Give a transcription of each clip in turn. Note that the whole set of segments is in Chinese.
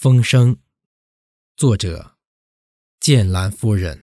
风声，作者：剑兰夫人。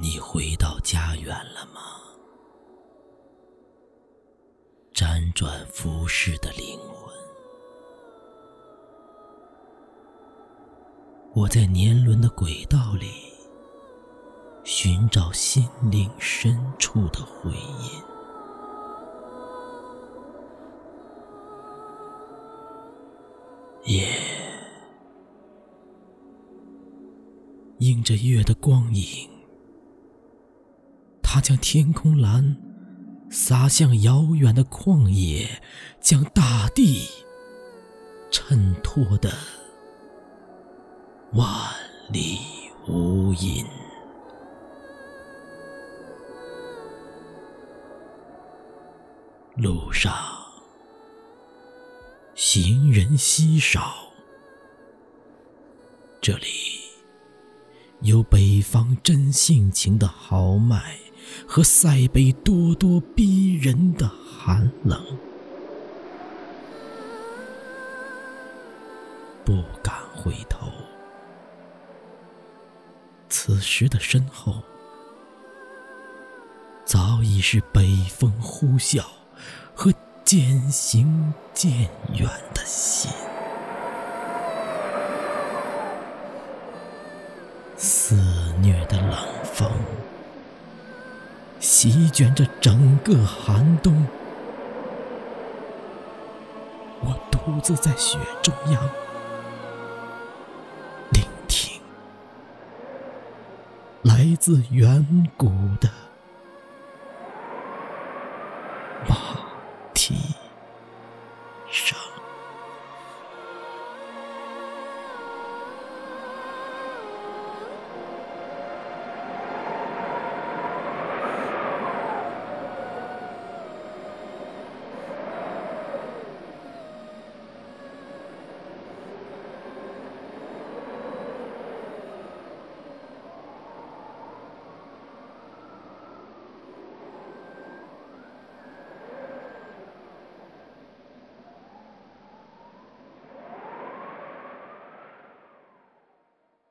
你回到家园了吗？辗转浮世的灵魂，我在年轮的轨道里寻找心灵深处的回音。夜，映着月的光影。他将天空蓝洒向遥远的旷野，将大地衬托的万里无垠。路上行人稀少，这里有北方真性情的豪迈。和塞北咄咄逼人的寒冷，不敢回头。此时的身后，早已是北风呼啸和渐行渐远的心，肆虐的冷风。席卷着整个寒冬，我独自在雪中央，聆听来自远古的。